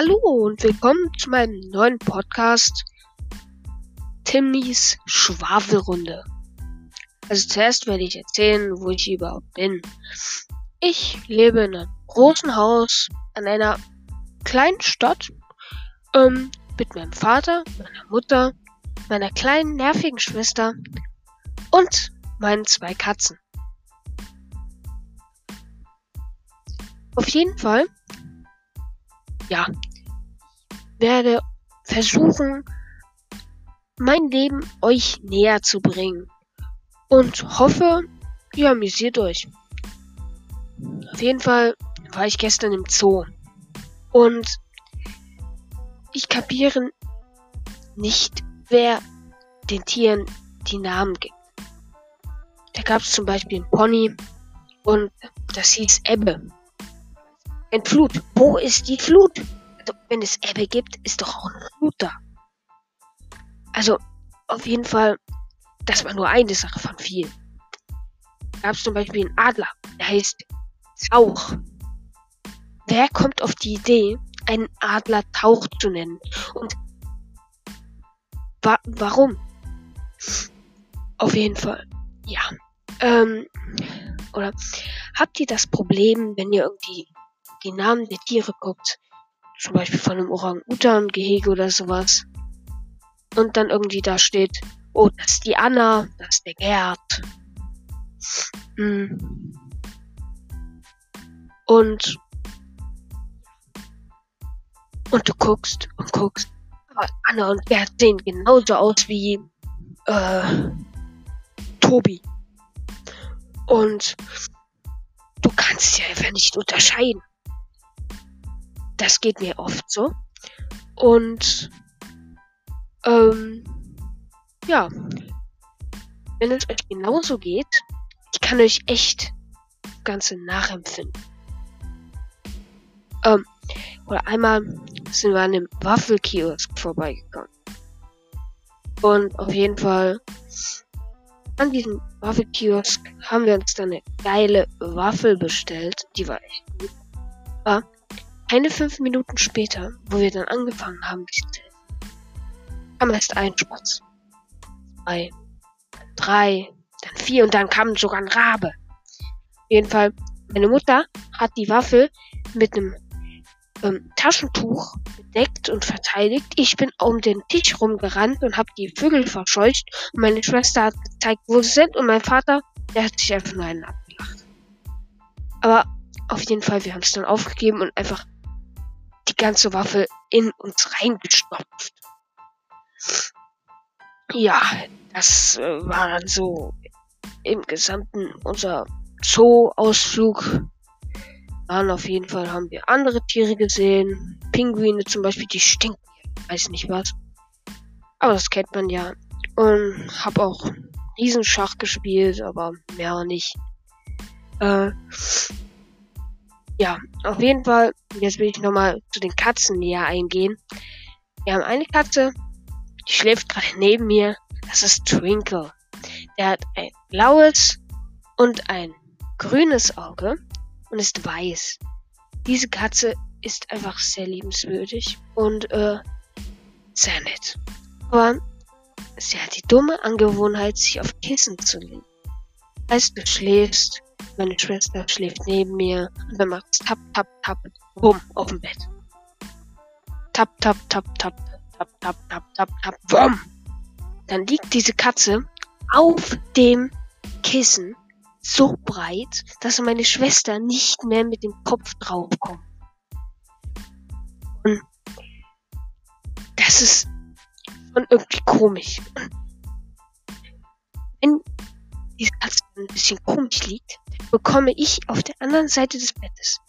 Hallo und willkommen zu meinem neuen Podcast Timmys Schwafelrunde. Also zuerst werde ich erzählen, wo ich überhaupt bin. Ich lebe in einem großen Haus an einer kleinen Stadt ähm, mit meinem Vater, meiner Mutter, meiner kleinen nervigen Schwester und meinen zwei Katzen. Auf jeden Fall, ja, werde versuchen, mein Leben euch näher zu bringen. Und hoffe, ihr amüsiert euch. Auf jeden Fall war ich gestern im Zoo. Und ich kapiere nicht, wer den Tieren die Namen gibt. Da gab es zum Beispiel einen Pony und das hieß Ebbe. Ein Flut. Wo ist die Flut? Also, wenn es Ebbe gibt, ist doch auch eine Flut da. Also, auf jeden Fall, das war nur eine Sache von vielen. Gab es zum Beispiel einen Adler, der heißt Tauch. Wer kommt auf die Idee, einen Adler Tauch zu nennen? Und wa warum? Auf jeden Fall, ja. Ähm, oder habt ihr das Problem, wenn ihr irgendwie die Namen der Tiere guckt, zum Beispiel von einem Orang-Utan-Gehege oder sowas, und dann irgendwie da steht, oh, das ist die Anna, das ist der Gerd. Hm. Und und du guckst und guckst. Aber Anna und Gerd sehen genauso aus wie äh, Tobi. Und du kannst sie einfach nicht unterscheiden. Das geht mir oft so. Und ähm, ja, wenn es euch genauso geht, ich kann euch echt das Ganze nachempfinden. Ähm, oder einmal sind wir an dem Waffelkiosk vorbeigekommen. Und auf jeden Fall an diesem Waffelkiosk haben wir uns dann eine geile Waffel bestellt. Die war echt gut. Keine fünf Minuten später, wo wir dann angefangen haben, kam erst ein Spatz. Zwei, drei, dann vier und dann kam sogar ein Rabe. Auf jeden Fall, meine Mutter hat die Waffel mit einem ähm, Taschentuch bedeckt und verteidigt. Ich bin um den Tisch rumgerannt und habe die Vögel verscheucht. Und meine Schwester hat gezeigt, wo sie sind. Und mein Vater, der hat sich einfach nur einen abgelacht. Aber auf jeden Fall, wir haben es dann aufgegeben und einfach die ganze Waffe in uns reingestopft. Ja, das äh, war dann so im Gesamten unser Zoo-Ausflug waren auf jeden Fall, haben wir andere Tiere gesehen. Pinguine zum Beispiel, die stinken. Weiß nicht was. Aber das kennt man ja. Und hab auch Riesenschach gespielt, aber mehr auch nicht. Äh, ja, auf jeden Fall, jetzt will ich nochmal zu den Katzen näher eingehen. Wir haben eine Katze, die schläft gerade neben mir. Das ist Twinkle. Der hat ein blaues und ein grünes Auge und ist weiß. Diese Katze ist einfach sehr liebenswürdig und äh, sehr nett. Aber sie hat die dumme Angewohnheit, sich auf Kissen zu legen. Heißt, du schläfst, meine Schwester schläft neben mir und dann macht's tap, tap, tap, bumm, auf dem Bett. Tap, tap, tap, tap, tap, tap, tap, tap, tap, bumm. Dann liegt diese Katze auf dem Kissen so breit, dass meine Schwester nicht mehr mit dem Kopf draufkommt. Und das ist schon irgendwie komisch. wenn diese Katze ein bisschen komisch liegt, bekomme ich auf der anderen Seite des Bettes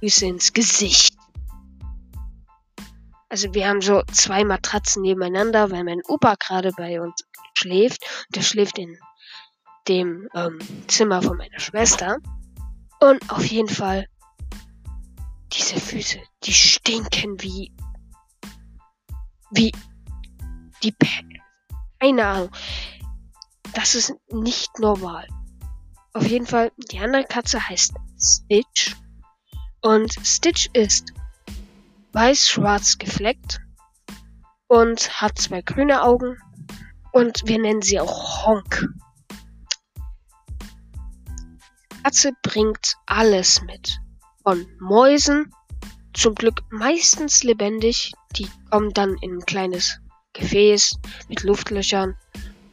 Füße ins Gesicht. Also wir haben so zwei Matratzen nebeneinander, weil mein Opa gerade bei uns schläft. Und der schläft in dem ähm, Zimmer von meiner Schwester. Und auf jeden Fall, diese Füße, die stinken wie, wie die Pe Keine Ahnung. Das ist nicht normal. Auf jeden Fall, die andere Katze heißt Stitch. Und Stitch ist weiß-schwarz gefleckt und hat zwei grüne Augen und wir nennen sie auch Honk. Die Katze bringt alles mit. Von Mäusen, zum Glück meistens lebendig, die kommen dann in ein kleines Gefäß mit Luftlöchern,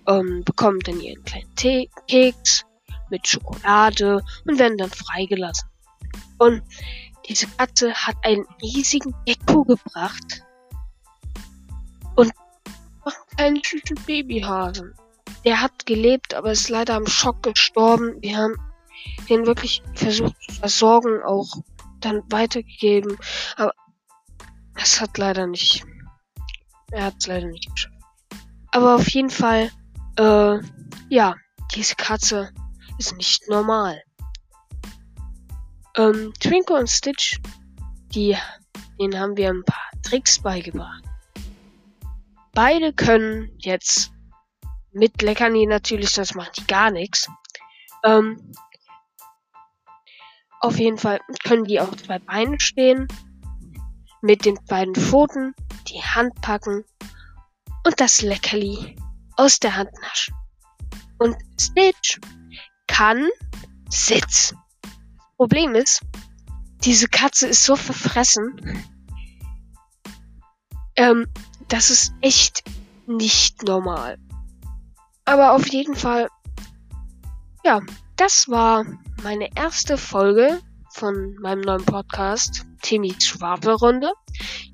ähm, bekommen dann ihren kleinen Tee Keks mit Schokolade und werden dann freigelassen. Und diese Katze hat einen riesigen Gecko gebracht und einen süßen Babyhasen. Der hat gelebt, aber ist leider am Schock gestorben. Wir haben den wirklich versucht zu versorgen, auch dann weitergegeben. Aber es hat leider nicht. Er hat es leider nicht geschafft. Aber auf jeden Fall, äh, ja, diese Katze ist nicht normal. Ähm, Twinkle und Stitch, die, denen haben wir ein paar Tricks beigebracht. Beide können jetzt mit Leckerni natürlich, das macht die gar nichts. Ähm, auf jeden Fall können die auf zwei Beinen stehen, mit den beiden Pfoten die Hand packen und das Leckerli aus der Hand naschen. Und Stitch kann sitzen. Problem ist, diese Katze ist so verfressen. Ähm, das ist echt nicht normal. Aber auf jeden Fall, ja, das war meine erste Folge von meinem neuen Podcast, Timmys Schwafelrunde.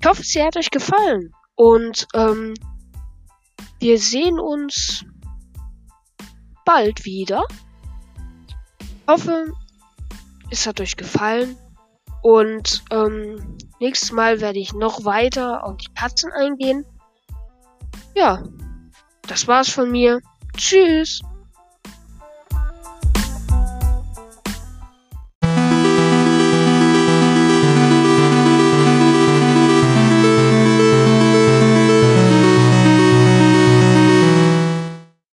Ich hoffe, sie hat euch gefallen. Und ähm, wir sehen uns bald wieder. Ich hoffe, es hat euch gefallen. Und ähm, nächstes Mal werde ich noch weiter auf die Katzen eingehen. Ja, das war's von mir. Tschüss.